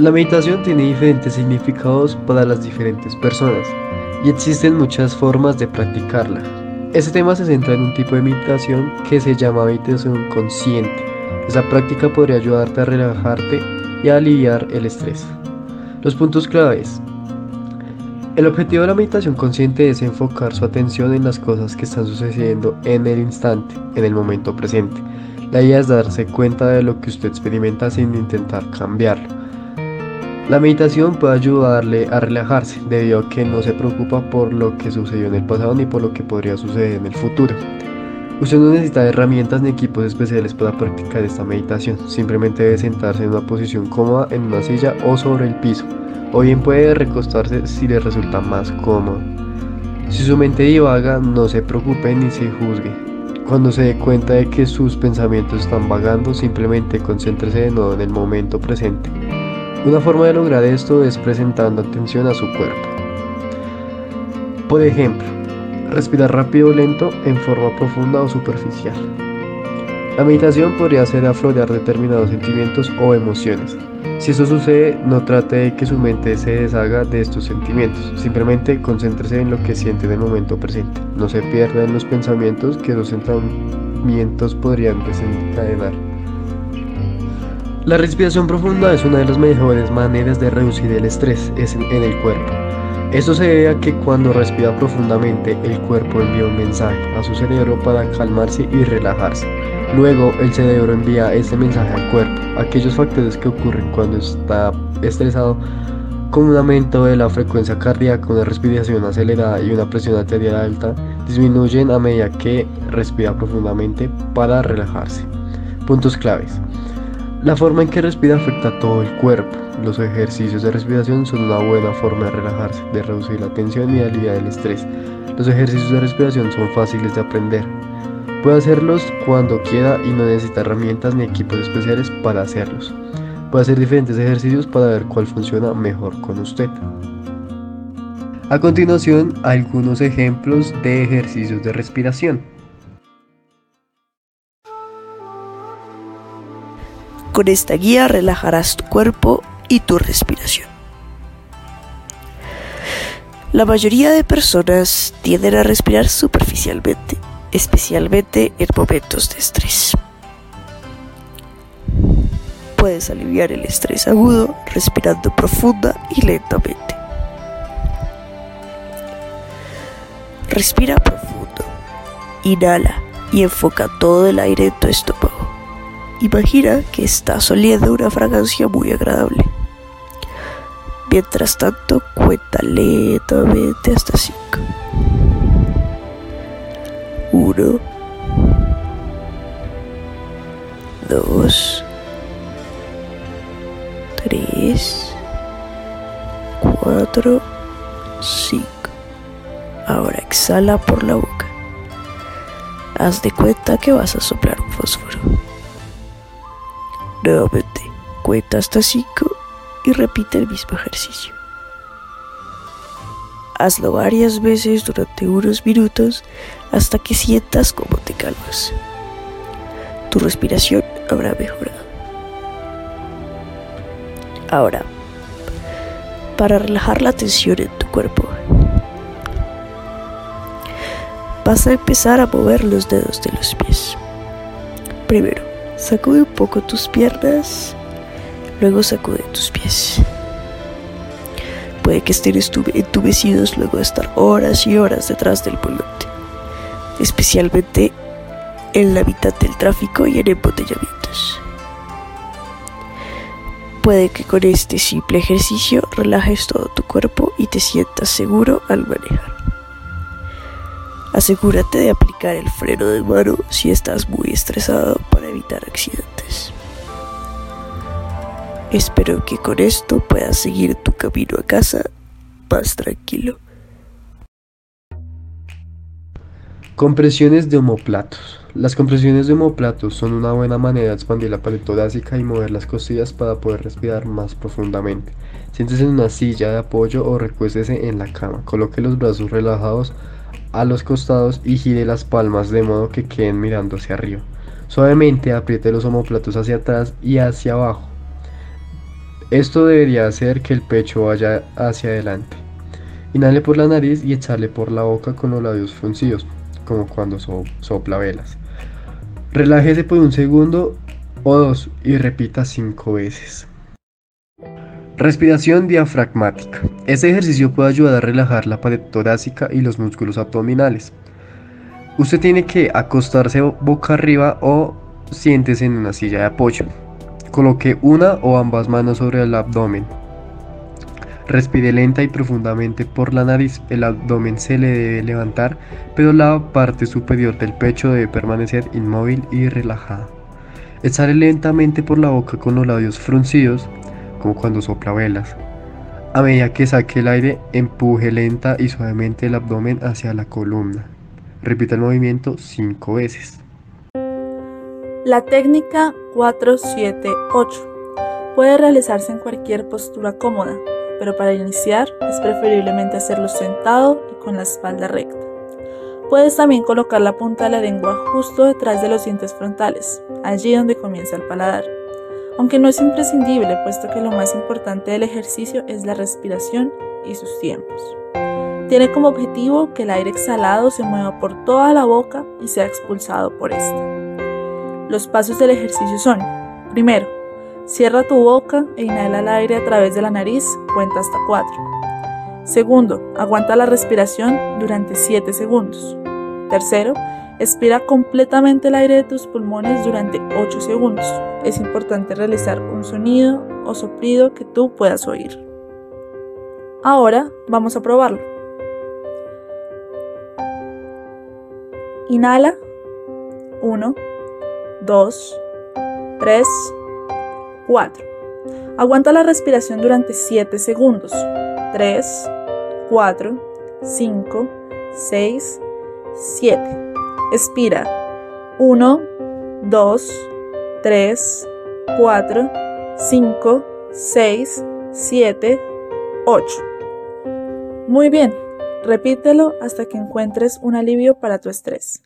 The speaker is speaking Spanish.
La meditación tiene diferentes significados para las diferentes personas y existen muchas formas de practicarla. Este tema se centra en un tipo de meditación que se llama meditación consciente. Esa práctica podría ayudarte a relajarte y a aliviar el estrés. Los puntos claves. El objetivo de la meditación consciente es enfocar su atención en las cosas que están sucediendo en el instante, en el momento presente. La idea es darse cuenta de lo que usted experimenta sin intentar cambiarlo. La meditación puede ayudarle a relajarse debido a que no se preocupa por lo que sucedió en el pasado ni por lo que podría suceder en el futuro. Usted no necesita herramientas ni equipos especiales para practicar esta meditación, simplemente debe sentarse en una posición cómoda en una silla o sobre el piso o bien puede recostarse si le resulta más cómodo. Si su mente divaga, no se preocupe ni se juzgue. Cuando se dé cuenta de que sus pensamientos están vagando, simplemente concéntrese de nuevo en el momento presente. Una forma de lograr esto es presentando atención a su cuerpo. Por ejemplo, respirar rápido o lento en forma profunda o superficial. La meditación podría hacer aflorar determinados sentimientos o emociones, si eso sucede, no trate de que su mente se deshaga de estos sentimientos, simplemente concéntrese en lo que siente en el momento presente. No se pierda en los pensamientos que los sentimientos podrían desencadenar. La respiración profunda es una de las mejores maneras de reducir el estrés en el cuerpo. Esto se debe a que cuando respira profundamente el cuerpo envía un mensaje a su cerebro para calmarse y relajarse. Luego el cerebro envía ese mensaje al cuerpo. Aquellos factores que ocurren cuando está estresado, como un aumento de la frecuencia cardíaca, una respiración acelerada y una presión arterial alta, disminuyen a medida que respira profundamente para relajarse. Puntos claves. La forma en que respira afecta a todo el cuerpo. Los ejercicios de respiración son una buena forma de relajarse, de reducir la tensión y aliviar el estrés. Los ejercicios de respiración son fáciles de aprender. Puede hacerlos cuando quiera y no necesita herramientas ni equipos especiales para hacerlos. Puede hacer diferentes ejercicios para ver cuál funciona mejor con usted. A continuación, algunos ejemplos de ejercicios de respiración. Con esta guía relajarás tu cuerpo y tu respiración. La mayoría de personas tienden a respirar superficialmente especialmente en momentos de estrés. Puedes aliviar el estrés agudo respirando profunda y lentamente. Respira profundo, inhala y enfoca todo el aire en tu estómago. Imagina que estás oliendo una fragancia muy agradable. Mientras tanto, cuenta lentamente hasta 5. 1, 2, 3, 4, 5. Ahora exhala por la boca. Haz de cuenta que vas a soplar un fósforo. Nuevamente, cuenta hasta 5 y repite el mismo ejercicio. Hazlo varias veces durante unos minutos hasta que sientas cómo te calmas. Tu respiración habrá mejorado. Ahora, para relajar la tensión en tu cuerpo, vas a empezar a mover los dedos de los pies. Primero, sacude un poco tus piernas, luego sacude tus pies. Puede que estén entumecidos luego de estar horas y horas detrás del volante, especialmente en la mitad del tráfico y en embotellamientos. Puede que con este simple ejercicio relajes todo tu cuerpo y te sientas seguro al manejar. Asegúrate de aplicar el freno de mano si estás muy estresado para evitar accidentes. Espero que con esto puedas seguir tu camino a casa más tranquilo. Compresiones de homoplatos. Las compresiones de homoplatos son una buena manera de expandir la pared torácica y mover las costillas para poder respirar más profundamente. Siéntese en una silla de apoyo o recuéstese en la cama. Coloque los brazos relajados a los costados y gire las palmas de modo que queden mirando hacia arriba. Suavemente apriete los homoplatos hacia atrás y hacia abajo Esto debería hacer que el pecho vaya hacia adelante. Inhale por la nariz y exhale por la boca con los labios fruncidos, como cuando sopla velas. Relájese por un segundo o dos y repita cinco veces. Respiración diafragmática. Este ejercicio puede ayudar a relajar la pared torácica y los músculos abdominales. Usted tiene que acostarse boca arriba o siéntese en una silla de apoyo. Coloque una o ambas manos sobre el abdomen. Respire lenta y profundamente por la nariz. El abdomen se le debe levantar, pero la parte superior del pecho debe permanecer inmóvil y relajada. Exhale lentamente por la boca con los labios fruncidos, como cuando sopla velas. A medida que saque el aire, empuje lenta y suavemente el abdomen hacia la columna. Repita el movimiento cinco veces. La técnica 478 puede realizarse en cualquier postura cómoda, pero para iniciar es preferiblemente hacerlo sentado y con la espalda recta. Puedes también colocar la punta de la lengua justo detrás de los dientes frontales, allí donde comienza el paladar. Aunque no es imprescindible, puesto que lo más importante del ejercicio es la respiración y sus tiempos. Tiene como objetivo que el aire exhalado se mueva por toda la boca y sea expulsado por esta. Los pasos del ejercicio son, primero, Cierra tu boca e inhala el aire a través de la nariz, cuenta hasta 4. Segundo, aguanta la respiración durante 7 segundos. Tercero, expira completamente el aire de tus pulmones durante 8 segundos. Es importante realizar un sonido o soplido que tú puedas oír. Ahora vamos a probarlo. Inhala. 1, 2, 3, 4. Aguanta la respiración durante 7 segundos. 3, 4, 5, 6, 7. Expira. 1, 2, 3, 4, 5, 6, 7, 8. Muy bien, repítelo hasta que encuentres un alivio para tu estrés.